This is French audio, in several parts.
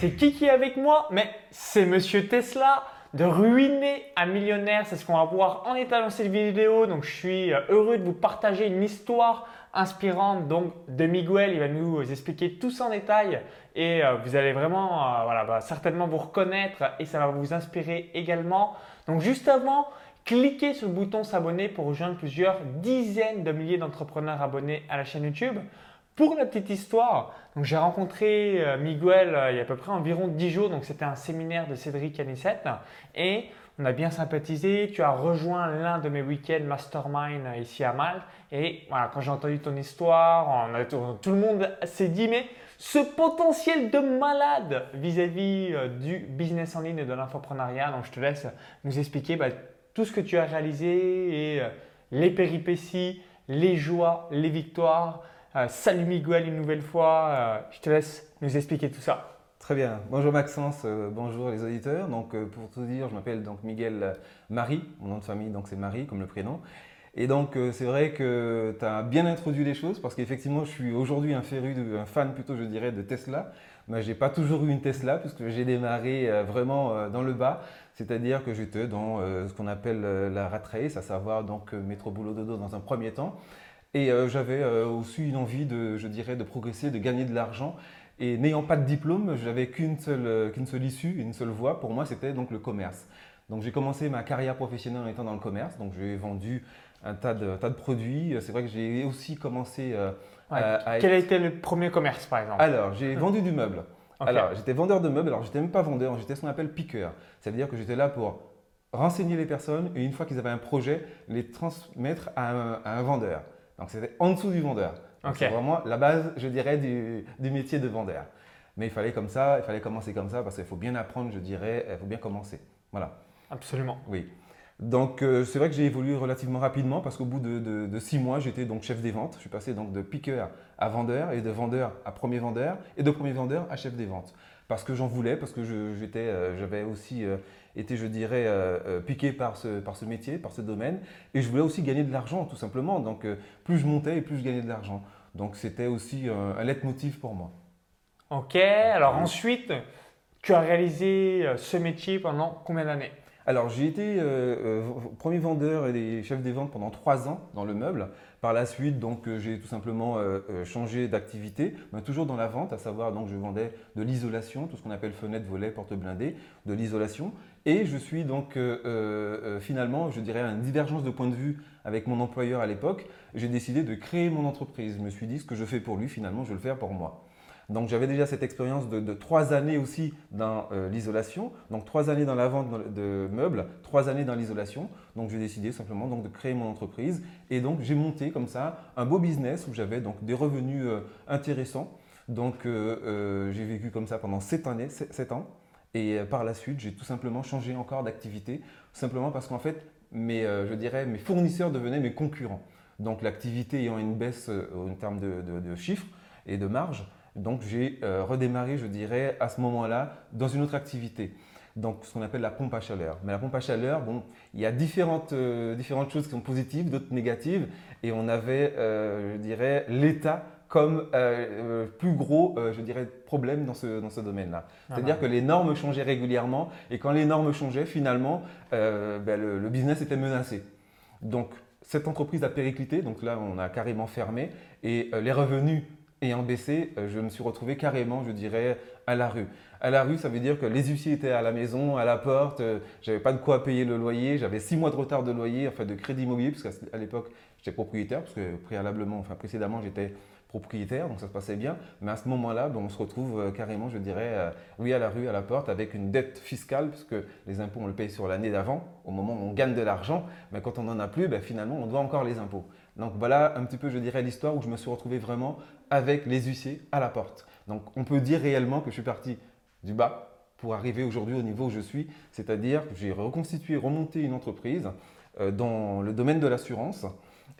C'est qui qui est avec moi? Mais c'est Monsieur Tesla. De ruiner un millionnaire, c'est ce qu'on va voir en état dans cette vidéo. Donc je suis euh, heureux de vous partager une histoire inspirante donc de Miguel. Il va nous expliquer tout ça en détail et euh, vous allez vraiment euh, voilà, bah, certainement vous reconnaître et ça va vous inspirer également. Donc juste avant, cliquez sur le bouton s'abonner pour rejoindre plusieurs dizaines de milliers d'entrepreneurs abonnés à la chaîne YouTube. Pour la petite histoire, j'ai rencontré euh, Miguel euh, il y a à peu près environ 10 jours, donc c'était un séminaire de Cédric Anissette et on a bien sympathisé. Tu as rejoint l'un de mes week-ends mastermind euh, ici à Malte et voilà, quand j'ai entendu ton histoire, tout, le monde s'est dit mais ce potentiel de malade vis-à-vis du business en ligne et de l'infoprenariat. Donc je te laisse nous expliquer bah, tout ce que tu as réalisé et les péripéties, les joies, les victoires. Euh, salut Miguel une nouvelle fois. Euh, je te laisse nous expliquer tout ça. Très bien. Bonjour Maxence, euh, bonjour les auditeurs. Donc pour tout dire, je m'appelle donc Miguel Marie. Mon nom de famille donc c'est Marie comme le prénom. Et donc c'est vrai que tu as bien introduit les choses parce qu'effectivement je suis aujourd'hui un féru, un fan plutôt je dirais de Tesla. Mais j'ai pas toujours eu une Tesla puisque j'ai démarré vraiment dans le bas, c'est-à-dire que j'étais dans ce qu'on appelle la rat race, à savoir donc métro boulot dodo dans un premier temps. Et euh, j'avais euh, aussi une envie de, je dirais, de progresser, de gagner de l'argent. Et n'ayant pas de diplôme, j'avais qu'une seule, euh, qu'une seule issue, une seule voie. Pour moi, c'était donc le commerce. Donc j'ai commencé ma carrière professionnelle en étant dans le commerce. Donc j'ai vendu un tas de, tas de produits. C'est vrai que j'ai aussi commencé à, Quel a été le premier commerce par exemple? Alors j'ai vendu du meuble. Alors j'étais vendeur de meubles. Alors j'étais même pas vendeur, j'étais ce qu'on appelle piqueur. Ça veut dire que j'étais là pour renseigner les personnes et une fois qu'ils avaient un projet, les transmettre à un vendeur. Donc c'était en dessous du vendeur. C'est vraiment la base, je dirais, du, métier de vendeur. Mais il fallait comme ça, il fallait commencer comme ça parce qu'il faut bien apprendre, je dirais, il faut bien commencer. Voilà. Absolument. Oui. Donc euh, c'est vrai que j'ai évolué relativement rapidement parce qu'au bout de, six mois, j'étais donc chef des ventes. Je suis passé donc de piqueur à vendeur et de vendeur à premier vendeur et de premier vendeur à chef des ventes. Parce que j'en voulais, parce que euh, j'avais aussi euh, été, je dirais, piqué par ce, par ce métier, par ce domaine. Et je voulais aussi gagner de l'argent, tout simplement. Donc plus je montais et plus je gagnais de l'argent. Donc c'était aussi un leitmotiv pour moi. Ok, alors ensuite, tu as réalisé ce métier pendant combien d'années? Alors, j'ai été euh, euh, premier vendeur et chef des ventes pendant trois ans dans le meuble. Par la suite, donc, euh, j'ai tout simplement changé d'activité, mais toujours dans la vente, à savoir, donc, je vendais de l'isolation, tout ce qu'on appelle fenêtre, volet, porte blindée, de l'isolation. Et je suis donc finalement, je dirais, à une divergence de point de vue avec mon employeur à l'époque. J'ai décidé de créer mon entreprise. Je me suis dit, ce que je fais pour lui, finalement, je vais le faire pour moi. Donc j'avais déjà cette expérience de, trois années aussi dans euh, l'isolation, donc trois années dans la vente de meubles, trois années dans l'isolation. Donc j'ai décidé simplement donc de créer mon entreprise et donc j'ai monté comme ça un beau business où j'avais donc des revenus euh, intéressants. Donc euh, j'ai vécu comme ça pendant sept années, sept ans. Et par la suite, j'ai tout simplement changé encore d'activité, simplement parce qu'en fait, mes, je dirais, mes fournisseurs devenaient mes concurrents. Donc l'activité ayant une baisse en termes de, de chiffres et de marge, donc j'ai euh, redémarré, je dirais, à ce moment-là, dans une autre activité. Donc ce qu'on appelle la pompe à chaleur. Mais la pompe à chaleur, bon, il y a différentes, euh, différentes choses qui sont positives, d'autres négatives. Et on avait, euh, je dirais, l'État comme plus gros, je dirais, problème dans ce, dans ce domaine-là. Ah C'est-à-dire bah. que les normes changeaient régulièrement. Et quand les normes changeaient, finalement, ben, le, le business était menacé. Donc cette entreprise a périclité, donc là on a carrément fermé et les revenus ayant baissé, euh, je me suis retrouvé carrément, je dirais, à la rue. À la rue, ça veut dire que les huissiers étaient à la maison, à la porte, euh, j'avais pas de quoi payer le loyer, j'avais six mois de retard de loyer, enfin de crédit immobilier, parce qu'à l'époque, j'étais propriétaire, parce que préalablement, enfin précédemment, j'étais propriétaire, donc ça se passait bien. Mais à ce moment-là, ben, on se retrouve euh, carrément, je dirais, oui, à la rue, à la porte, avec une dette fiscale, puisque les impôts, on le paye sur l'année d'avant, au moment où on gagne de l'argent. Mais quand on n'en a plus, ben, finalement, on doit encore les impôts. Donc voilà un petit peu, je dirais, l'histoire où je me suis retrouvé vraiment avec les huissiers à la porte. Donc on peut dire réellement que je suis parti du bas pour arriver aujourd'hui au niveau où je suis, c'est-à-dire que j'ai reconstitué, remonté une entreprise euh, dans le domaine de l'assurance.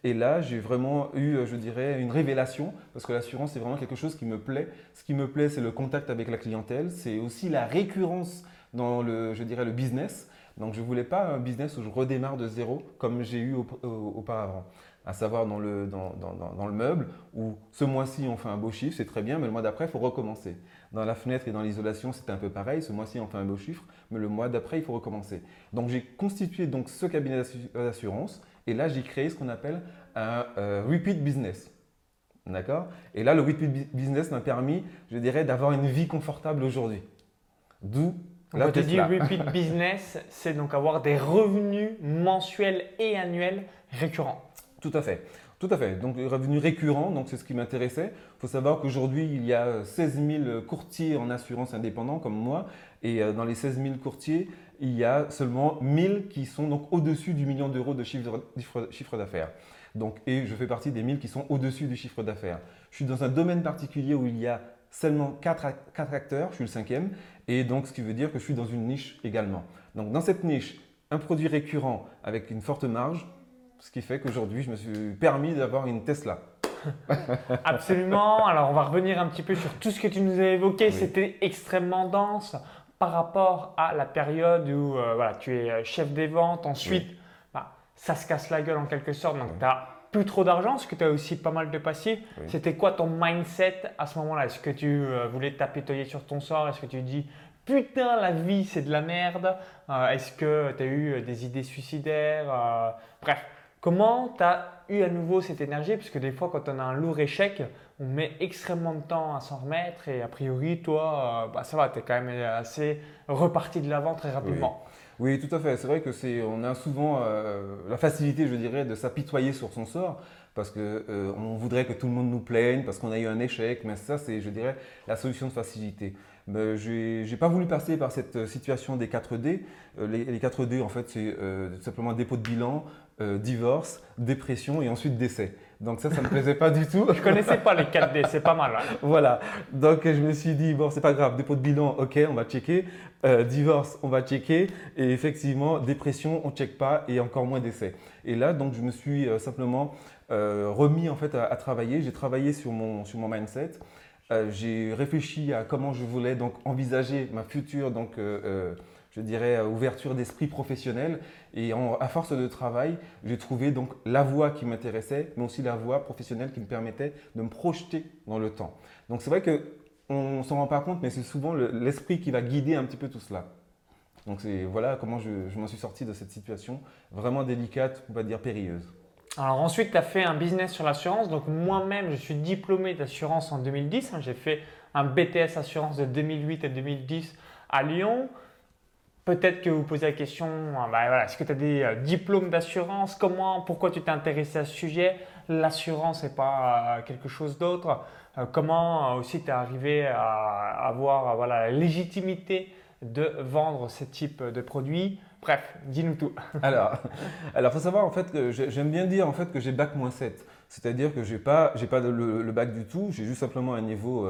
Et là, j'ai vraiment eu, je dirais, une révélation, parce que l'assurance, c'est vraiment quelque chose qui me plaît. Ce qui me plaît, c'est le contact avec la clientèle, c'est aussi la récurrence dans le, je dirais, le business. Donc je ne voulais pas un business où je redémarre de zéro comme j'ai eu auparavant à savoir dans le, dans, dans, dans le meuble, où ce mois-ci on fait un beau chiffre, c'est très bien, mais le mois d'après, il faut recommencer. Dans la fenêtre et dans l'isolation, c'était un peu pareil, ce mois-ci on fait un beau chiffre, mais le mois d'après, il faut recommencer. Donc j'ai constitué donc ce cabinet d'assurance, et là j'ai créé ce qu'on appelle un euh, repeat business. D'accord? Et là, le repeat business m'a permis, je dirais, d'avoir une vie confortable aujourd'hui. D'où la tu dis repeat business, c'est donc avoir des revenus mensuels et annuels récurrents. Tout à fait. Tout à fait. Donc, les revenus récurrents, donc c'est ce qui m'intéressait. Il faut savoir qu'aujourd'hui, il y a 16 000 courtiers en assurance indépendants comme moi. Et euh, dans les 16 000 courtiers, il y a seulement 1000 qui sont donc au-dessus du million d'euros de chiffre, d'affaires. Donc, et je fais partie des 1000 qui sont au-dessus du chiffre d'affaires. Je suis dans un domaine particulier où il y a seulement 4, 4 acteurs, je suis le cinquième, et donc ce qui veut dire que je suis dans une niche également. Donc dans cette niche, un produit récurrent avec une forte marge, ce qui fait qu'aujourd'hui, je me suis permis d'avoir une Tesla. Absolument. Alors, on va revenir un petit peu sur tout ce que tu nous as évoqué. C'était extrêmement dense par rapport à la période où euh, voilà, tu es euh, chef des ventes. Ensuite, bah, ça se casse la gueule en quelque sorte. Donc, tu n'as plus trop d'argent, parce que tu as aussi pas mal de passifs. C'était quoi ton mindset à ce moment-là? Est-ce que tu euh, voulais t'apitoyer sur ton sort? Est-ce que tu dis putain, la vie, c'est de la merde? Est-ce que tu as eu des idées suicidaires? Bref, Comment tu as eu à nouveau cette énergie? Parce que des fois, quand on a un lourd échec, on met extrêmement de temps à s'en remettre et a priori, toi, euh, bah, ça va, tu es quand même assez reparti de l'avant très rapidement. Oui. tout à fait. C'est vrai que c'est, on a souvent euh, la facilité, je dirais, de s'apitoyer sur son sort parce qu'on euh, voudrait que tout le monde nous plaigne, parce qu'on a eu un échec. Mais ça, c'est, je dirais, la solution de facilité. Je n'ai pas voulu passer par cette situation des 4D. Les, les 4D, en fait, c'est simplement un dépôt de bilan, euh, divorce, dépression et ensuite décès. Donc ça, ça ne me plaisait pas du tout. Je connaissais pas les 4D, c'est pas mal. Hein. voilà. Donc je me suis dit, bon, c'est pas grave, dépôt de bilan, ok, on va checker. Euh, divorce, on va checker. Et effectivement, dépression, on ne check pas et encore moins décès. Et là, donc je me suis euh, simplement remis en fait à, travailler. J'ai travaillé sur mon, sur mon mindset. j'ai réfléchi à comment je voulais donc envisager ma future donc je dirais, euh, ouverture d'esprit professionnel. Et à force de travail, j'ai trouvé donc la voie qui m'intéressait, mais aussi la voie professionnelle qui me permettait de me projeter dans le temps. Donc c'est vrai qu'on ne s'en rend pas compte, mais c'est souvent l'esprit qui va guider un petit peu tout cela. Donc voilà comment je, m'en suis sorti de cette situation vraiment délicate, on va dire périlleuse. Alors ensuite, tu as fait un business sur l'assurance. Donc moi-même, je suis diplômé d'assurance en 2010. J'ai fait un BTS assurance de 2008 à 2010 à Lyon. Peut-être que vous posez la question, ah, bah, est-ce que tu as des euh, diplômes d'assurance? Comment, pourquoi tu t'es intéressé à ce sujet? L'assurance n'est pas euh, quelque chose d'autre. Euh, comment aussi tu es arrivé à avoir voilà, la légitimité de vendre ce type de produit? Bref, dis-nous tout. alors, il faut savoir en fait que j'aime bien dire en fait que j'ai bac moins 7. C'est-à-dire que je n'ai pas, pas le, bac du tout, j'ai juste simplement un niveau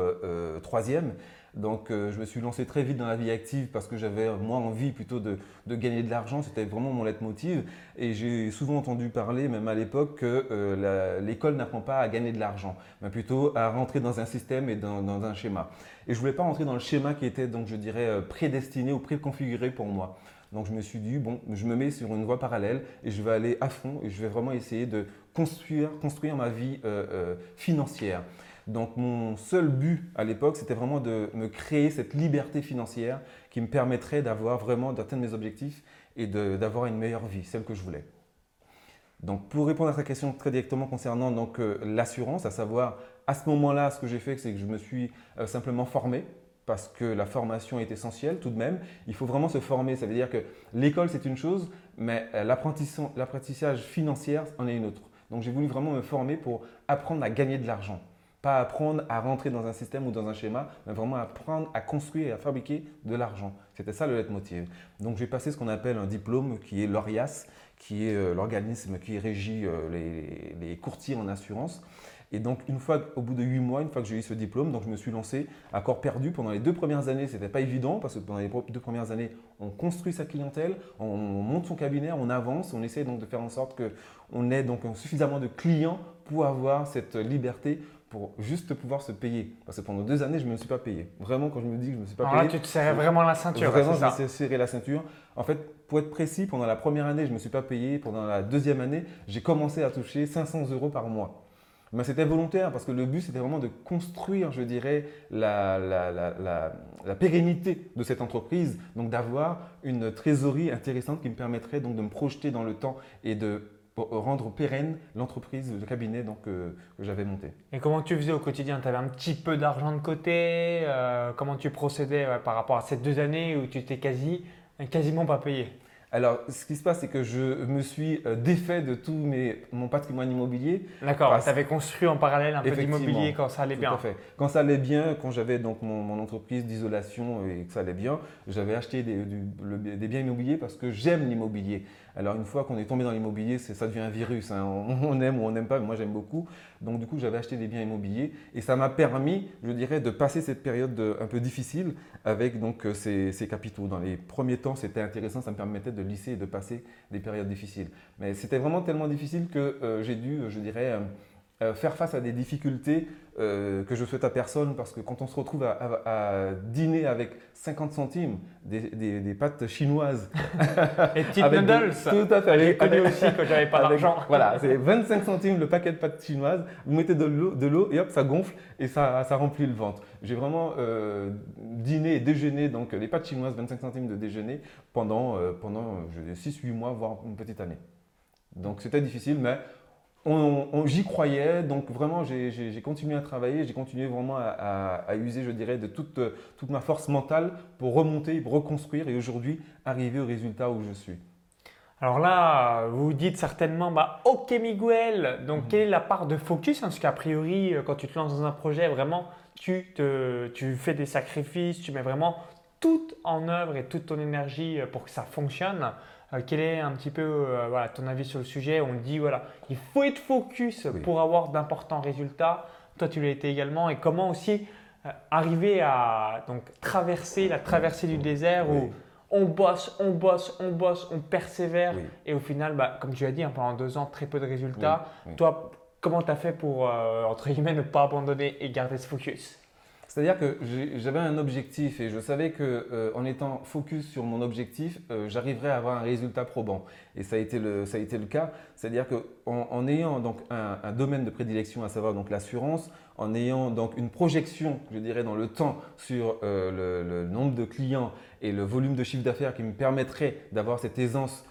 troisième. Donc euh, je me suis lancé très vite dans la vie active parce que j'avais moi envie plutôt de, gagner de l'argent, c'était vraiment mon leitmotiv. Et j'ai souvent entendu parler, même à l'époque, que euh, l'école n'apprend pas à gagner de l'argent, mais plutôt à rentrer dans un système et dans, un schéma. Et je voulais pas rentrer dans le schéma qui était donc je dirais euh, prédestiné ou préconfiguré pour moi. Donc je me suis dit, bon, je me mets sur une voie parallèle et je vais aller à fond et je vais vraiment essayer de construire, construire ma vie financière. Donc mon seul but à l'époque, c'était vraiment de me créer cette liberté financière qui me permettrait d'avoir vraiment d'atteindre mes objectifs et d'avoir une meilleure vie, celle que je voulais. Donc pour répondre à ta question très directement concernant donc euh, l'assurance, à savoir à ce moment-là, ce que j'ai fait, c'est que je me suis euh, simplement formé parce que la formation est essentielle tout de même. Il faut vraiment se former. Ça veut dire que l'école, c'est une chose, mais euh, l'apprentissage financier en est une autre. Donc j'ai voulu vraiment me former pour apprendre à gagner de l'argent. Pas apprendre à rentrer dans un système ou dans un schéma, mais vraiment apprendre à construire et à fabriquer de l'argent. C'était ça le leitmotiv. Donc j'ai passé ce qu'on appelle un diplôme qui est l'ORIAS, qui est euh, l'organisme qui régit euh, les, courtiers en assurance. Et donc, une fois, au bout de huit mois, une fois que j'ai eu ce diplôme, donc je me suis lancé à corps perdu. Pendant les deux premières années, ce n'était pas évident parce que pendant les deux premières années, on construit sa clientèle, on, monte son cabinet, on avance, on essaie donc de faire en sorte qu'on ait donc suffisamment de clients pour avoir cette liberté pour juste pouvoir se payer. Parce que pendant deux années, je ne me suis pas payé. Vraiment, quand je me dis que je ne me suis pas Alors payé. là, tu te serrais vraiment la ceinture. Vraiment, je me ça suis serré la ceinture. En fait, pour être précis, pendant la première année, je ne me suis pas payé. Pendant la deuxième année, j'ai commencé à toucher 500 euros par mois. Mais c'était volontaire parce que le but, c'était vraiment de construire, je dirais, la, la, la, la, la pérennité de cette entreprise. Donc, d'avoir une trésorerie intéressante qui me permettrait donc de me projeter dans le temps et de rendre pérenne l'entreprise, le cabinet donc, euh, que j'avais monté. Et comment tu faisais au quotidien? Tu avais un petit peu d'argent de côté euh, Comment tu procédais ouais, par rapport à ces deux années où tu t'es quasi, quasiment pas payé? Alors, ce qui se passe, c'est que je me suis euh, défait de tout mes, mon patrimoine immobilier. D'accord, Parce- tu avais construit en parallèle un peu d'immobilier quand ça allait Tout bien. à fait. Quand ça allait bien, quand j'avais donc mon, mon entreprise d'isolation et que ça allait bien, j'avais acheté des, du- le- des biens immobiliers parce que j'aime l'immobilier. Alors une fois qu'on est tombé dans l'immobilier, ça devient un virus. hein. On, aime ou on n'aime pas, mais moi j'aime beaucoup. Donc du coup, j'avais acheté des biens immobiliers et ça m'a permis, je dirais, de passer cette période de- un peu difficile avec donc euh, ces, ces capitaux. Dans les premiers temps, c'était intéressant, ça me permettait de lisser et de passer des périodes difficiles. Mais c'était vraiment tellement difficile que euh, j'ai dû, je dirais, euh, euh, faire face à des difficultés euh, que je souhaite à personne parce que quand on se retrouve à, à- à dîner avec 50 centimes des, des- des pâtes chinoises, Et petites noodles tout à fait, J'ai connu aussi quand j'avais pas d'argent. Voilà, c'est 25 centimes le paquet de pâtes chinoises. Vous mettez de l'eau, de l'eau et hop, ça gonfle et ça, ça remplit le ventre. J'ai vraiment euh, dîné et déjeuné, donc les pâtes chinoises, 25 centimes de déjeuner pendant, pendant 6-8 mois, voire une petite année. Donc c'était difficile, mais on- on- j'y croyais. Donc vraiment, j'ai- continué à travailler, j'ai continué vraiment à, à- à user, je dirais, de toute, toute ma force mentale pour remonter, pour reconstruire et aujourd'hui arriver au résultat où je suis. Alors là, vous vous dites certainement, bah, ok Miguel, donc Mhm. quelle est la part de focus? Hein, Parce qu'a priori, euh, quand tu te lances dans un projet, vraiment, tu, te, tu fais des sacrifices, tu mets vraiment tout en œuvre et toute ton énergie euh, pour que ça fonctionne. Euh, quel est un petit peu euh, voilà, ton avis sur le sujet? On dit, voilà, il faut être focus Oui. pour avoir d'importants résultats. Toi, tu l'as été également. Et comment aussi euh, arriver à donc, traverser la traversée du désert où on bosse, on bosse, on bosse, on persévère. Oui. Et au final, bah, comme tu as dit, hein, pendant deux ans, très peu de résultats. Toi, comment tu as fait pour, entre guillemets, ne pas abandonner et garder ce focus? C'est-à-dire que j'avais un objectif et je savais que euh, en étant focus sur mon objectif, euh, j'arriverais à avoir un résultat probant. Et ça a été le, ça a été le cas. C'est-à-dire qu'en en ayant donc un, domaine de prédilection, à savoir donc l'assurance, en ayant donc une projection, je dirais, dans le temps sur euh, le, nombre de clients et le volume de chiffre d'affaires qui me permettrait d'avoir cette aisance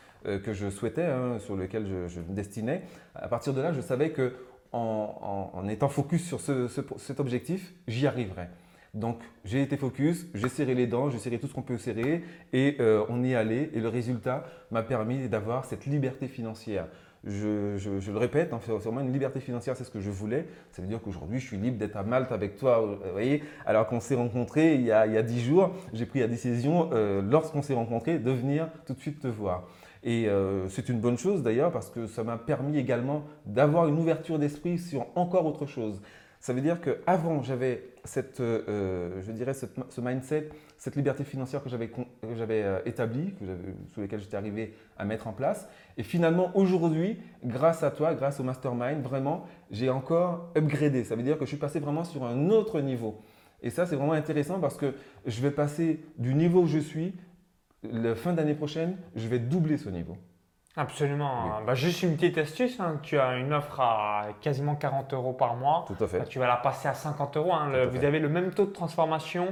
que je souhaitais, hein, sur lequel je, je me destinais, à partir de là, je savais que en, étant focus sur ce- ce- cet objectif, j'y arriverai. Donc j'ai été focus, j'ai serré les dents, j'ai serré tout ce qu'on peut serrer et euh, on y est allé et le résultat m'a permis d'avoir cette liberté financière. Je, le répète, hein, c'est vraiment une liberté financière, c'est ce que je voulais. Ça veut dire qu'aujourd'hui, je suis libre d'être à Malte avec toi, euh, vous voyez, alors qu'on s'est rencontrés il y a, 10 jours, j'ai pris la décision, euh, lorsqu'on s'est rencontrés, de venir tout de suite te voir. Et euh, c'est une bonne chose d'ailleurs parce que ça m'a permis également d'avoir une ouverture d'esprit sur encore autre chose. Ça veut dire qu'avant, j'avais cette, euh, je dirais ce mindset, cette liberté financière que j'avais euh, établie, sous lesquelles j'étais arrivé à mettre en place. Et finalement, aujourd'hui, grâce à toi, grâce au mastermind, vraiment, j'ai encore upgradé. Ça veut dire que je suis passé vraiment sur un autre niveau. Et ça, c'est vraiment intéressant parce que je vais passer du niveau où je suis, la fin d'année prochaine, je vais doubler ce niveau. Absolument. Oui. Bah, juste une petite astuce. hein. Tu as une offre à quasiment 40 euros par mois. Tout à fait. Bah, tu vas la passer à 50 euros. hein. Vous fait. avez le même taux de transformation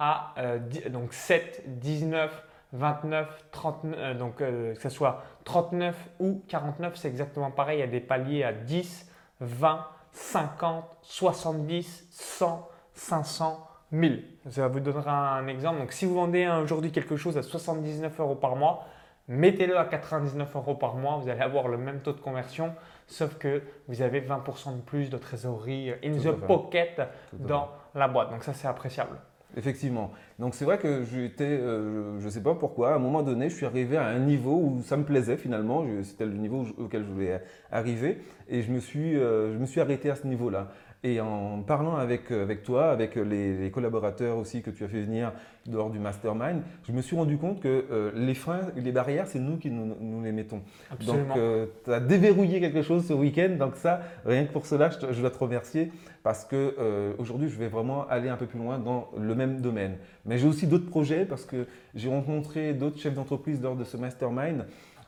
à euh, donc 7, 19, 29, 39, euh, donc euh, que ce soit 39 ou 49, c'est exactement pareil. Il y a des paliers à 10, 20, 50, 70, 100, 500, 1000. Ça vous donnera un exemple. Donc si vous vendez aujourd'hui quelque chose à 79 euros par mois, mettez-le à 99 euros par mois, vous allez avoir le même taux de conversion, sauf que vous avez 20% de plus de trésorerie euh, in Tout the pocket Tout dans la boîte. Donc ça, c'est appréciable. Effectivement. Donc c'est vrai que j'étais, euh, je ne sais pas pourquoi, à un moment donné, je suis arrivé à un niveau où ça me plaisait finalement. C'était le niveau auquel je voulais arriver et je me suis, euh, je me suis arrêté à ce niveau-là. Et en parlant avec, euh, avec toi, avec les, les collaborateurs aussi que tu as fait venir lors du mastermind, je me suis rendu compte que euh, les freins, les barrières, c'est nous qui nous, nous les mettons. Absolument. Donc, tu as déverrouillé quelque chose ce week-end. Donc, ça, rien que pour cela, je, dois te remercier parce que euh, aujourd'hui, je vais vraiment aller un peu plus loin dans le même domaine. Mais j'ai aussi d'autres projets parce que j'ai rencontré d'autres chefs d'entreprise lors de ce mastermind.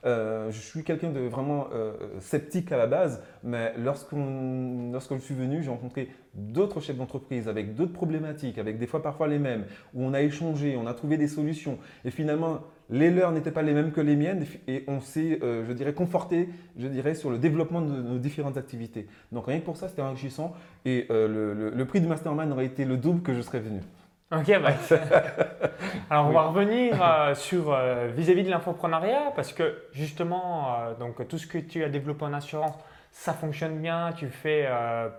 Euh, je suis quelqu'un de vraiment euh, sceptique à la base, mais lorsqu'on, lorsque je suis venu, j'ai rencontré d'autres chefs d'entreprise avec d'autres problématiques, avec des fois parfois les mêmes, où on a échangé, on a trouvé des solutions. Et finalement, les leurs n'étaient pas les mêmes que les miennes et on s'est, euh, je dirais, conforté, je dirais, sur le développement de nos différentes activités. Donc rien que pour ça, c'était enrichissant et le, le, prix du mastermind aurait été le double que je serais venu. Ok, bah, alors on va revenir euh, sur euh, vis-à-vis de l'infoprenariat parce que justement, euh, donc tout ce que tu as développé en assurance, ça fonctionne bien. Tu fais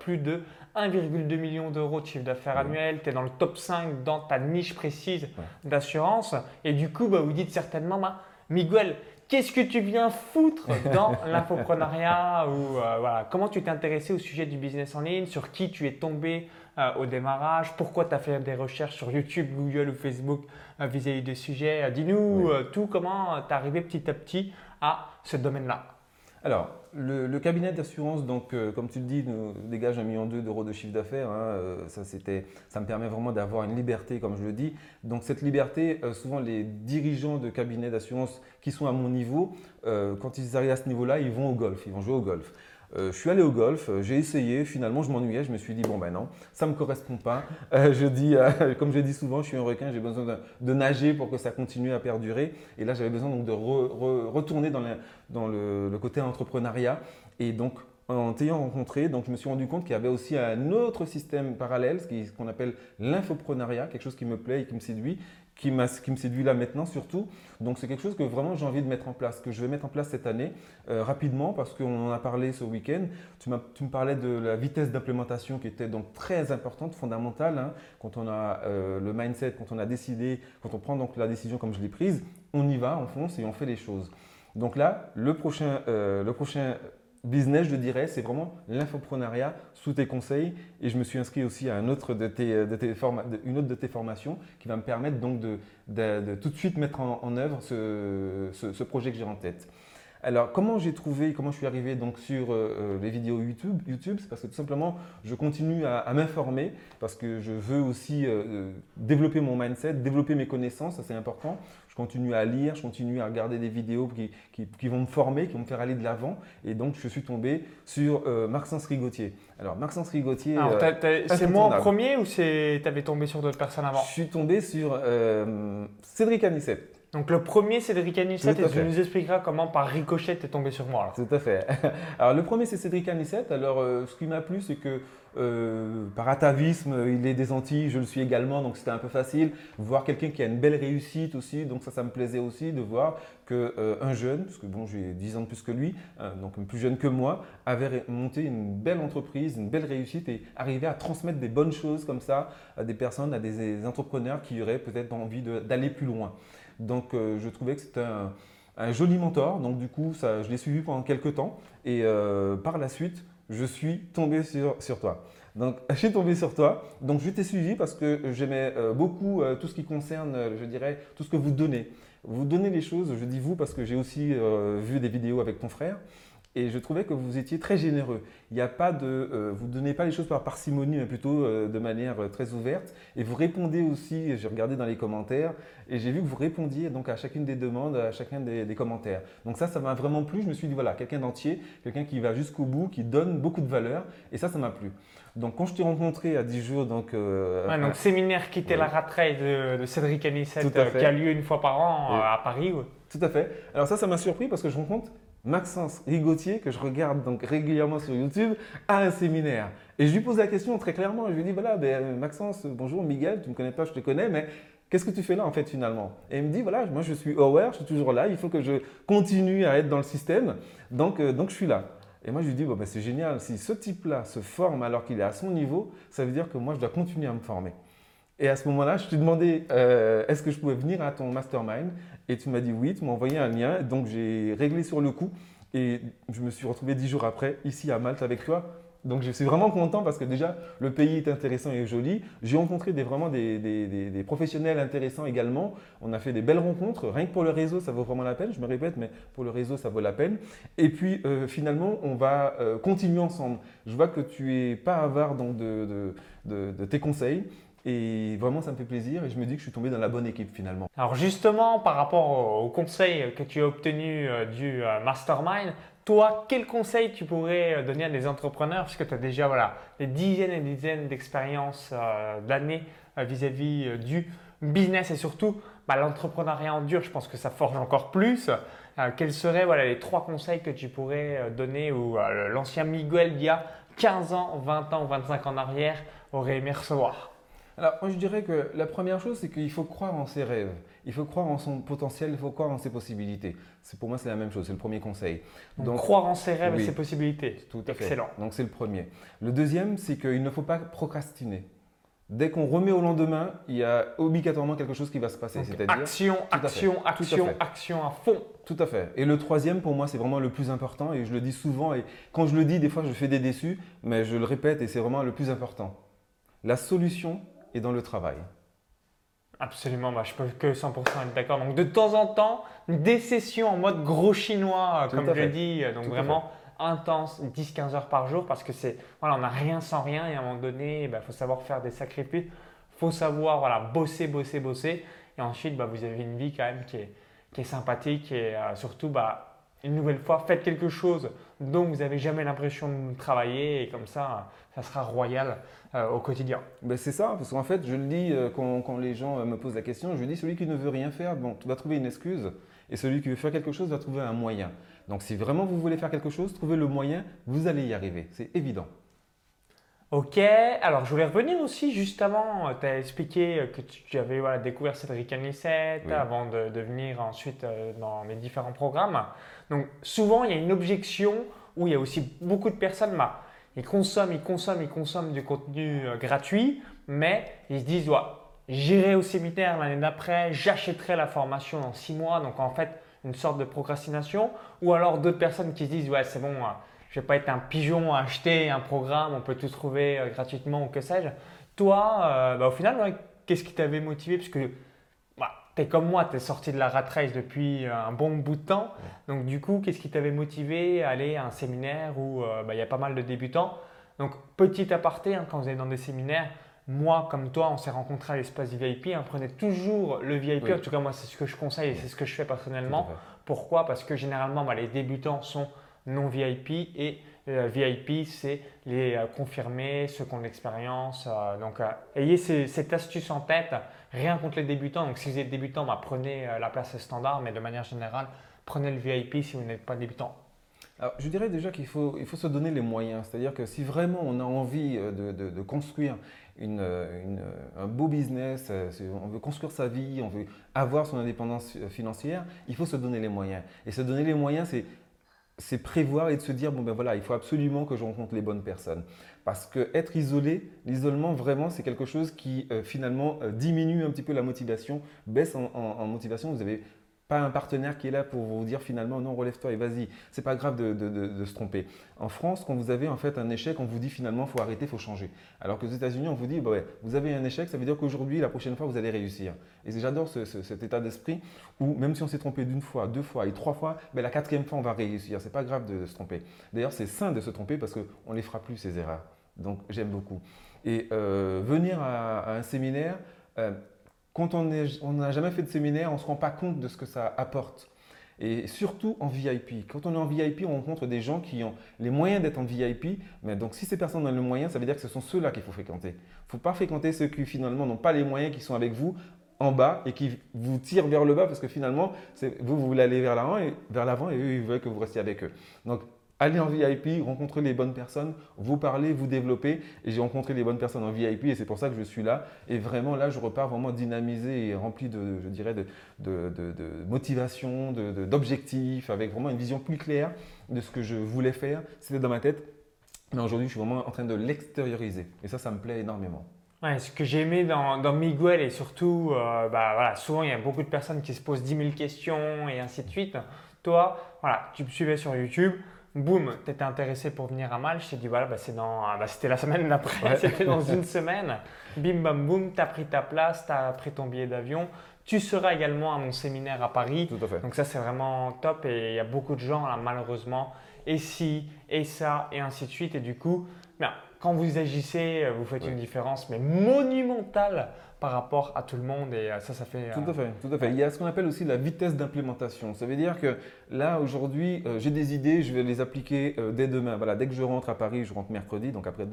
plus de 1,2 million d'euros de chiffre d'affaires annuel. Tu es dans le top 5 dans ta niche précise d'assurance. Et du coup, bah, vous dites certainement, bah, Miguel, qu'est-ce que tu viens foutre dans l'infoprenariat ou voilà, comment tu t'es intéressé au sujet du business en ligne, sur qui tu es tombé? Euh, au démarrage Pourquoi tu as fait des recherches sur YouTube, Google ou Facebook euh, vis-à-vis des sujets? Euh, Dis-nous tout, comment tu es arrivé petit à petit à ce domaine-là? Alors, le, cabinet d'assurance, donc, comme tu le dis, nous dégage un million d'euros de chiffre d'affaires. Hein, ça, ça me permet vraiment d'avoir une liberté, comme je le dis. Donc, cette liberté, souvent, les dirigeants de cabinets d'assurance qui sont à mon niveau, quand ils arrivent à ce niveau-là, ils vont au golf, ils vont jouer au golf. Euh, je suis allé au golf, euh, j'ai essayé, finalement je m'ennuyais, je me suis dit bon ben non, ça ne me correspond pas. Euh, je dis, comme je dis souvent, je suis un requin, j'ai besoin de, nager pour que ça continue à perdurer. Et là j'avais besoin donc de retourner dans, le, côté entrepreneuriat. Et donc en t'ayant rencontré, donc je me suis rendu compte qu'il y avait aussi un autre système parallèle, ce qu'on appelle l'infoprenariat, quelque chose qui me plaît et qui me séduit, qui, me séduit là maintenant surtout. Donc c'est quelque chose que vraiment j'ai envie de mettre en place, que je vais mettre en place cette année euh, rapidement parce qu'on en a parlé ce week-end. Tu, tu, me parlais de la vitesse d'implémentation qui était donc très importante, fondamentale. Hein. Quand on a euh, le mindset, quand on a décidé, quand on prend donc la décision comme je l'ai prise, on y va, on fonce et on fait les choses. Donc là, le prochain, euh, le prochain business, je dirais, c'est vraiment l'infoprenariat sous tes conseils. Et je me suis inscrit aussi à tes, de tes une autre de tes formations qui va me permettre donc de, tout de suite mettre en, œuvre ce, projet que j'ai en tête. Alors, comment j'ai trouvé, comment je suis arrivé donc sur euh, euh, les vidéos YouTube, YouTube? C'est parce que tout simplement, je continue à, m'informer parce que je veux aussi euh, développer mon mindset, développer mes connaissances, ça c'est important continue à lire, je continue à regarder des vidéos qui, vont me former, qui vont me faire aller de l'avant. Et donc, je suis tombé sur euh, Maxence Rigotier. Alors, Maxence Rigotier. Euh, c'est moi en premier ou tu avais tombé sur d'autres personnes avant? Je suis tombé sur euh, Cédric Anissette. Donc le premier Cédric Anissette et tu nous expliqueras comment par ricochet tu es tombé sur moi. Tout à fait. Alors le premier c'est Cédric Anissette. Alors ce qui m'a plu c'est que euh, par atavisme, il est des Antilles, je le suis également, donc c'était un peu facile. Voir quelqu'un qui a une belle réussite aussi, donc ça, ça me plaisait aussi de voir qu'un euh, jeune, parce que bon, j'ai 10 ans de plus que lui, euh, donc plus jeune que moi, avait monté une belle entreprise, une belle réussite et arrivé à transmettre des bonnes choses comme ça à des personnes, à des, entrepreneurs qui auraient peut-être envie d'aller plus loin. Donc je trouvais que c'était un, joli mentor, donc du coup, je l'ai suivi pendant quelques temps et par la suite, je suis tombé sur, toi. Donc, je suis tombé sur toi. Donc, je t'ai suivi parce que j'aimais euh, beaucoup euh, tout ce qui concerne, euh, je dirais, tout ce que vous donnez. Vous donnez les choses, je dis vous parce que j'ai aussi vu des vidéos avec ton frère et je trouvais que vous étiez très généreux. Il n'y a pas de, euh, vous ne donnez pas les choses par parcimonie, mais plutôt euh, de manière euh, très ouverte. Et vous répondez aussi, j'ai regardé dans les commentaires, et j'ai vu que vous répondiez donc à chacune des demandes, à chacun des, commentaires. Donc ça, ça m'a vraiment plu. Je me suis dit, voilà, quelqu'un d'entier, quelqu'un qui va jusqu'au bout, qui donne beaucoup de valeur, et ça, ça m'a plu. Donc quand je t'ai rencontré à 10 jours, donc... Ouais, donc séminaire quitter la rat de, de Cédric Anissette, qui a lieu une fois par an à Paris. Tout à fait. Alors ça, ça m'a surpris parce que je rencontre Maxence Rigotier, que je regarde donc régulièrement sur YouTube, à un séminaire. Et je lui pose la question très clairement. Je lui dis voilà, ben, Maxence, bonjour Miguel, tu ne me connais pas, je te connais, mais qu'est-ce que tu fais là en fait finalement? Et il me dit voilà, moi je suis aware, je suis toujours là, il faut que je continue à être dans le système, donc, euh, donc je suis là. Et moi je lui dis bon, ben, c'est génial, si ce type-là se forme alors qu'il est à son niveau, ça veut dire que moi je dois continuer à me former. Et à ce moment-là, je t'ai demandé euh, est-ce que je pouvais venir à ton mastermind? Et tu m'as dit oui, tu m'as envoyé un lien. Donc j'ai réglé sur le coup et je me suis retrouvé dix jours après ici à Malte avec toi Donc je suis vraiment content parce que déjà le pays est intéressant et joli. J'ai rencontré des, vraiment des, des- professionnels intéressants également. On a fait des belles rencontres. Rien que pour le réseau, ça vaut vraiment la peine. Je me répète, mais pour le réseau, ça vaut la peine. Et puis euh, finalement, on va euh, continuer ensemble. Je vois que tu es pas avare donc, de- de tes conseils. Et vraiment, ça me fait plaisir. Et je me dis que je suis tombé dans la bonne équipe finalement. Alors justement, par rapport au, au conseil que tu as obtenu euh, du euh, mastermind, toi, quel conseil tu pourrais euh, donner à des entrepreneurs? Puisque tu as déjà voilà, des dizaines et des dizaines d'expériences d'années vis-à-vis du business et surtout bah, l'entrepreneuriat en dur, je pense que ça forge encore plus. Quels seraient voilà, les trois conseils que tu pourrais donner ou l'ancien Miguel d'il y a 15 ans, 20 ans, 25 ans en arrière aurait aimé recevoir? Alors, moi, je dirais que la première chose, c'est qu'il faut croire en ses rêves. Il faut croire en son potentiel, il faut croire en ses possibilités. C'est pour moi, c'est la même chose, c'est le premier conseil. Donc, croire en ses rêves oui. et ses possibilités. Tout à fait. Excellent. Donc c'est le premier. Le deuxième, c'est qu'il ne faut pas procrastiner. Dès qu'on remet au lendemain, il y a obligatoirement quelque chose qui va se passer. C'est-à-dire action, action, à action, action à fond. Tout à fait. Et le troisième, pour moi, c'est vraiment le plus important et je le dis souvent. Et quand je le dis, des fois, je fais des déçus, mais je le répète et c'est vraiment le plus important. La solution est dans le travail. Absolument, bah, je peux que 100% être d'accord. Donc de temps en temps, des sessions en mode gros chinois, euh, Tout comme je dis, euh, donc Tout vraiment intense, 10-15 heures par jour, parce que c'est, voilà, on n'a rien sans rien et à un moment donné, il faut savoir faire des sacrifices, il faut savoir voilà, bosser, bosser, bosser. Et ensuite, bah, vous avez une vie quand même qui est, qui est sympathique et euh, surtout, bah, une nouvelle fois, faites quelque chose dont vous n'avez jamais l'impression de travailler et comme ça, ça sera royal euh, au quotidien. Ben, c'est ça, parce qu'en fait, je le dis euh, quand, quand les gens euh, me posent la question, je dis celui qui ne veut rien faire, bon, vas trouver une excuse, et celui qui veut faire quelque chose va trouver un moyen. Donc si vraiment vous voulez faire quelque chose, trouvez le moyen, vous allez y arriver, c'est évident. Ok, alors je voulais revenir aussi juste avant, tu as expliqué que tu, avais voilà, découvert Cédric Anissette Oui. avant de, de venir ensuite dans mes différents programmes. Donc souvent il y a une objection où il y a aussi beaucoup de personnes, bah, ils consomment, ils consomment, ils consomment du contenu euh, gratuit, mais ils se disent, ouais, j'irai au séminaire l'année d'après, j'achèterai la formation dans six mois, donc en fait une sorte de procrastination, ou alors d'autres personnes qui se disent, ouais c'est bon, euh, je vais pas être un pigeon à acheter un programme, on peut tout trouver euh, gratuitement ou que sais-je. Toi, euh, bah, au final, qu'est-ce qui t'avait motivé? Parce tu es comme moi, tu es sorti de la rat race depuis euh, un bon bout de temps. Donc du coup, qu'est-ce qui t'avait motivé à aller à un séminaire où euh, bah, il y a pas mal de débutants? Donc petit aparté, hein, quand vous allez dans des séminaires, moi comme toi, on s'est rencontrés à l'espace VIP, hein, prenez toujours le VIP. Oui. En tout cas, moi, c'est ce que je conseille et c'est ce que je fais personnellement. Pourquoi? Parce que généralement, bah, les débutants sont non VIP et euh, VIP, c'est les euh, confirmés, ceux qui ont de l'expérience. euh, donc, ayez ces- cette astuce en tête. Rien contre les débutants. Donc, si vous êtes débutant, bah, prenez euh, la place standard, mais de manière générale, prenez le VIP si vous n'êtes pas débutant. Je dirais déjà qu'il faut, il faut se donner les moyens. C'est-à-dire que si vraiment on a envie euh, de, de- construire euh, un beau business, si on veut construire sa vie, on veut avoir son indépendance financière, il faut se donner les moyens. Et se donner les moyens, c'est c'est prévoir et de se dire bon ben voilà, il faut absolument que je rencontre les bonnes personnes. Parce que être isolé, l'isolement vraiment c'est quelque chose qui euh, finalement euh, diminue un petit peu la motivation, baisse en, en- motivation. Vous n'avez pas un partenaire qui est là pour vous dire finalement non relève-toi et vas-y. C'est pas grave de, se tromper. En France, quand vous avez en fait un échec, on vous dit finalement faut arrêter, faut changer. Alors qu'aux États-Unis, on vous dit bah ouais, vous avez un échec, ça veut dire qu'aujourd'hui, la prochaine fois, vous allez réussir. Et j'adore ce- ce- cet état d'esprit où même si on s'est trompé d'une fois, deux fois et trois fois, ben, la quatrième fois, on va réussir. C'est pas grave de, se tromper. D'ailleurs, c'est sain de se tromper parce qu'on les fera plus ces erreurs. Donc j'aime beaucoup. Et euh, venir à, à un séminaire, euh, quand on n'a jamais fait de séminaire, on ne se rend pas compte de ce que ça apporte. Et surtout en VIP. Quand on est en VIP, on rencontre des gens qui ont les moyens d'être en VIP. Mais donc, si ces personnes ont le moyen, ça veut dire que ce sont ceux-là qu'il faut fréquenter. Il ne faut pas fréquenter ceux qui finalement n'ont pas les moyens, qui sont avec vous en bas et qui vous tirent vers le bas parce que finalement, vous, vous voulez aller vers l'avant et, et eux, ils veulent que vous restiez avec eux. Donc, allez en VIP, rencontrez les bonnes personnes, vous parlez, vous développez. Et j'ai rencontré les bonnes personnes en VIP et c'est pour ça que je suis là. Et vraiment, là, je repars vraiment dynamisé et rempli de, je dirais, de, motivation, d'objectifs, avec vraiment une vision plus claire de ce que je voulais faire. C'était dans ma tête. Mais aujourd'hui, je suis vraiment en train de l'extérioriser. Et ça, ça me plaît énormément. Ce que j'ai aimé dans, Miguel et surtout, euh, bah, souvent il y a beaucoup de personnes qui se posent 10 000 questions et ainsi de suite. Toi, voilà, tu me suivais sur YouTube. Boum, tu étais intéressé pour venir à Mal. Je t'ai dit, voilà, bah, c'est dans, ah, bah, c'était la semaine d'après, c'était dans une semaine. Bim, bam, boum, tu as pris ta place, tu as pris ton billet d'avion. Tu seras également à mon séminaire à Paris. Tout à fait. Donc ça, c'est vraiment top et il y a beaucoup de gens, là, malheureusement, et si, et ça, et ainsi de suite. Et du coup, bien, quand vous agissez, vous faites une différence, mais monumentale par rapport à tout le monde et euh, ça, ça fait. Tout à fait, tout à fait. Il y a ce qu'on appelle aussi la vitesse d'implémentation. Ça veut dire que là, aujourd'hui, euh, j'ai des idées, je vais les appliquer euh, dès demain. Voilà, dès que je rentre à Paris, je rentre mercredi, donc après,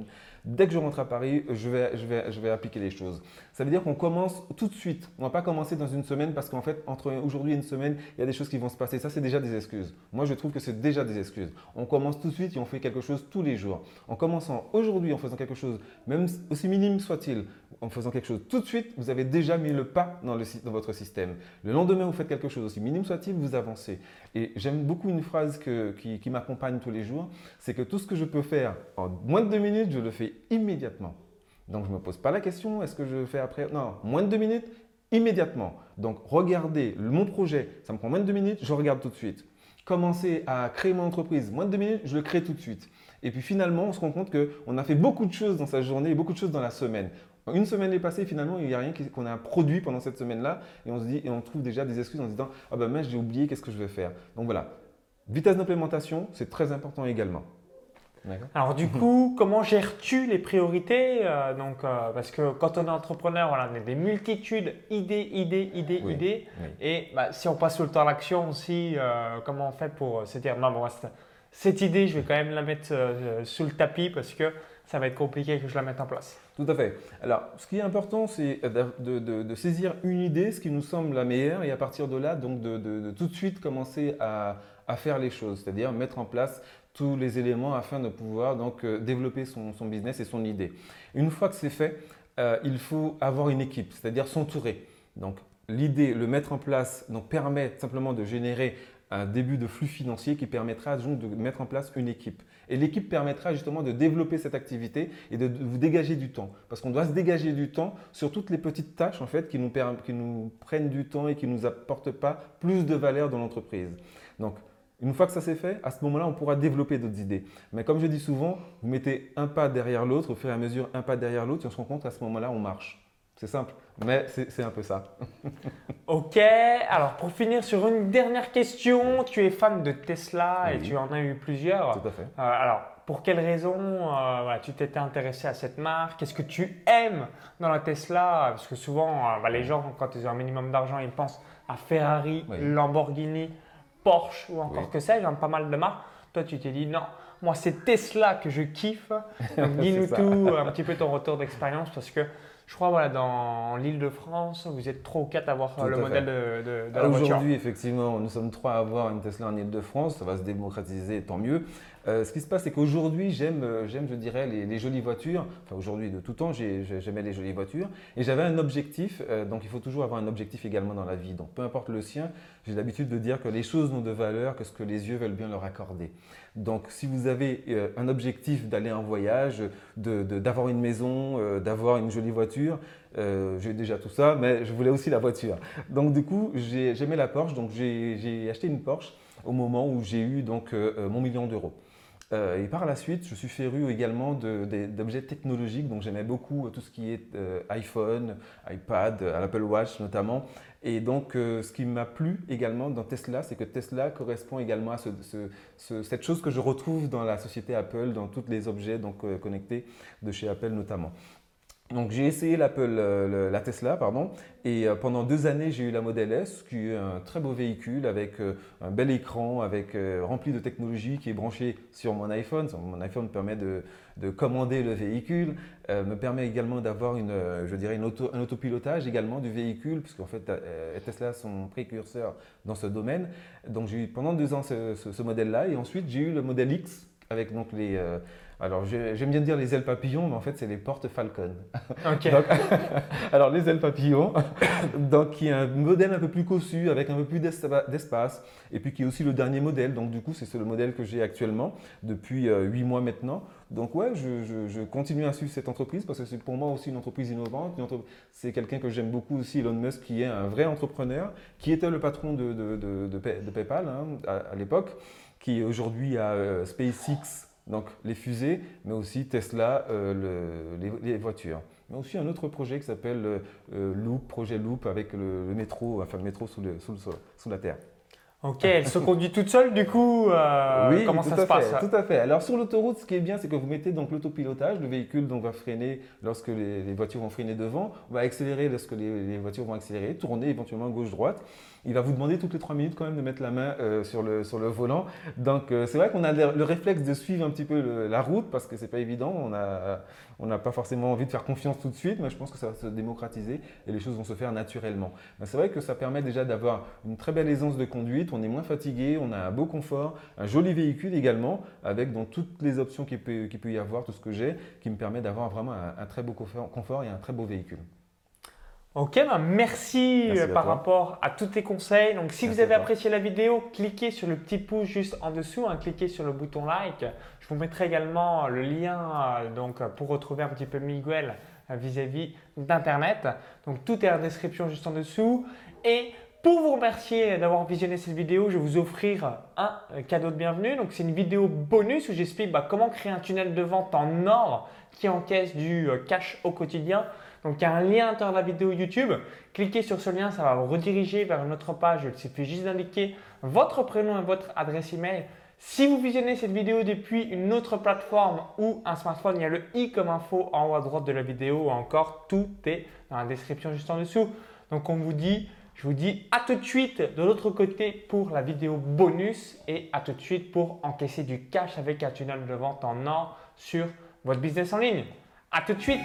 dès que je rentre à Paris, je vais, je vais, je vais appliquer les choses. Ça veut dire qu'on commence tout de suite. On ne va pas commencer dans une semaine parce qu'en fait, entre aujourd'hui et une semaine, il y a des choses qui vont se passer. Ça, c'est déjà des excuses. Moi, je trouve que c'est déjà des excuses. On commence tout de suite et on fait quelque chose tous les jours. En commençant aujourd'hui, en faisant quelque chose, même aussi minime soit-il, en faisant quelque chose tout de suite, vous avez déjà mis le pas dans, votre système. Le lendemain, vous faites quelque chose aussi minime soit-il, vous avancez. Et j'aime beaucoup une phrase qui, qui m'accompagne tous les jours, c'est que tout ce que je peux faire en moins de deux minutes, je le fais immédiatement. Donc je ne me pose pas la question, est-ce que je fais après? Non, moins de deux minutes, immédiatement. Donc regardez mon projet, ça me prend moins de deux minutes, je regarde tout de suite. Commencer à créer mon entreprise, moins de deux minutes, je le crée tout de suite. Et puis finalement, on se rend compte qu'on a fait beaucoup de choses dans sa journée, beaucoup de choses dans la semaine. Une semaine est passée, finalement, il n'y a rien qu'on a produit pendant cette semaine-là, et on se dit, et on trouve déjà des excuses en se disant, ah ben j'ai oublié, qu'est-ce que je vais faire? Donc voilà, vitesse d'implémentation, c'est très important également. Alors du coup, comment gères-tu les priorités euh, Donc euh, parce que quand on est entrepreneur, voilà, on a des multitudes idées, idées, idées, idées. Et bah, si on passe tout le temps à l'action aussi, euh, comment on fait pour se dire non, bon, cette idée, je vais quand même la mettre sous le tapis parce que ça va être compliqué que je la mette en place. Tout à fait. Alors, ce qui est important, c'est de, saisir une idée, ce qui nous semble la meilleure, et à partir de là, donc de, tout de suite commencer à, faire les choses, c'est-à-dire mettre en place tous les éléments afin de pouvoir donc euh, développer son, business et son idée. Une fois que c'est fait, euh, il faut avoir une équipe, c'est-à-dire s'entourer. Donc, l'idée, le mettre en place, donc permet simplement de générer un début de flux financier qui permettra de mettre en place une équipe. Et l'équipe permettra justement de développer cette activité et de, vous dégager du temps. Parce qu'on doit se dégager du temps sur toutes les petites tâches en fait qui nous, qui nous prennent du temps et qui ne nous apportent pas plus de valeur dans l'entreprise. Donc, une fois que ça c'est fait, à ce moment-là, on pourra développer d'autres idées. Mais comme je dis souvent, vous mettez un pas derrière l'autre, au fur et à mesure, un pas derrière l'autre, et on se rend compte qu'à ce moment-là, on marche. C'est simple, mais c'est un peu ça. ok, alors pour finir sur une dernière question, tu es fan de Tesla et tu en as eu plusieurs. Tout à fait. Euh, alors, pour quelles raisons euh, tu t'étais intéressé à cette marque? Qu'est-ce que tu aimes dans la Tesla? Parce que souvent, euh, bah, les gens, quand ils ont un minimum d'argent, ils pensent à Ferrari, Lamborghini, Porsche ou encore que sais-je, pas mal de marques. Toi, tu t'es dit non, moi c'est Tesla que je kiffe. dis-nous tout, un petit peu ton retour d'expérience parce que je crois, voilà, dans l'île de France, vous êtes trois ou quatre à avoir le modèle de, de, de la voiture. Aujourd'hui, effectivement, nous sommes trois à avoir une Tesla en île de France. Ça va se démocratiser, tant mieux. Euh, ce qui se passe, c'est qu'aujourd'hui, j'aime, euh, j'aime, je dirais, les, jolies voitures. Enfin, aujourd'hui, de tout temps, j'aimais les jolies voitures. Et j'avais un objectif. Euh, donc, il faut toujours avoir un objectif également dans la vie. Donc, peu importe le sien, j'ai l'habitude de dire que les choses n'ont de valeur que ce que les yeux veulent bien leur accorder. Donc, si vous avez un objectif d'aller en voyage, d'avoir une maison, d'avoir une jolie voiture, j'ai déjà tout ça, mais je voulais aussi la voiture. Donc, du coup, j'aimais la Porsche. Donc, j'ai acheté une Porsche au moment où j'ai eu mon million d'euros. Euh, et par la suite, je suis féru également d'objets technologiques, donc j'aimais beaucoup euh, tout ce qui est euh, iPhone, iPad, Apple Watch notamment. Et donc, ce qui m'a plu également dans Tesla, c'est que Tesla correspond également à cette chose que je retrouve dans la société Apple, dans tous les objets donc, connectés de chez Apple notamment. Donc j'ai essayé l'Apple, euh, la Tesla, pardon, et euh, pendant deux années j'ai eu la Model S, qui est un très beau véhicule avec euh, un bel écran, avec rempli de technologie, qui est branché sur mon iPhone. Mon iPhone me permet de, de commander le véhicule, me permet également d'avoir une, je dirais, un autopilotage également du véhicule, puisqu'en fait Tesla sont précurseurs dans ce domaine. Donc j'ai eu pendant deux ans ce modèle-là, et ensuite j'ai eu le modèle X avec donc les alors, j'aime bien dire les ailes papillons, mais en fait, c'est les portes Falcon. alors, les ailes papillons, donc, qui est un modèle un peu plus cossu, avec un peu plus d'espace, et puis qui est aussi le dernier modèle. Donc, du coup, c'est le modèle que j'ai actuellement depuis euh, huit mois maintenant. Donc, ouais, je, continue à suivre cette entreprise parce que c'est pour moi aussi une entreprise innovante. C'est quelqu'un que j'aime beaucoup aussi, Elon Musk, qui est un vrai entrepreneur, qui était le patron de, de, PayPal hein, à l'époque qui aujourd'hui a euh, SpaceX, donc les fusées, mais aussi Tesla, euh, les, voitures. Mais aussi un autre projet qui s'appelle Loop, projet Loop avec le, métro, enfin le métro sous la Terre. Ok, elle se conduit toute seule du coup euh, Oui, comment ça se passe Tout à fait. Alors sur l'autoroute, ce qui est bien, c'est que vous mettez donc l'autopilotage. Le véhicule donc, va freiner lorsque les, voitures vont freiner devant, va accélérer lorsque les, voitures vont accélérer, tourner éventuellement gauche-droite. Il va vous demander toutes les trois minutes quand même de mettre la main euh, sur, le, sur le volant. Donc euh, c'est vrai qu'on a le, réflexe de suivre un petit peu la route parce que c'est pas évident. On a on n'a pas forcément envie de faire confiance tout de suite, mais je pense que ça va se démocratiser et les choses vont se faire naturellement. C'est vrai que ça permet déjà d'avoir une très belle aisance de conduite, on est moins fatigué, on a un beau confort, un joli véhicule également, avec dans toutes les options qu'il peut, peut, y avoir, tout ce que j'ai, qui me permet d'avoir vraiment un, très beau confort et un très beau véhicule. Ok, ben merci, euh, par rapport à tous tes conseils. Donc, si vous avez apprécié la vidéo, cliquez sur le petit pouce juste en dessous, hein, cliquez sur le bouton like. Je vous mettrai également le lien euh, donc, pour retrouver un petit peu Miguel euh, vis-à-vis d'Internet. Donc, tout est en description juste en dessous. Et pour vous remercier d'avoir visionné cette vidéo, je vais vous offrir un cadeau de bienvenue. Donc, c'est une vidéo bonus où j'explique bah, comment créer un tunnel de vente en or qui encaisse du cash au quotidien. Donc, il y a un lien à l'intérieur de la vidéo YouTube. Cliquez sur ce lien, ça va vous rediriger vers une autre page. Il suffit juste d'indiquer votre prénom et votre adresse email. Si vous visionnez cette vidéo depuis une autre plateforme ou un smartphone, il y a le i comme info en haut à droite de la vidéo ou encore tout est dans la description juste en dessous. Donc on vous dit, je vous dis à tout de suite de l'autre côté pour la vidéo bonus et à tout de suite pour encaisser du cash avec un tunnel de vente en or sur votre business en ligne. À tout de suite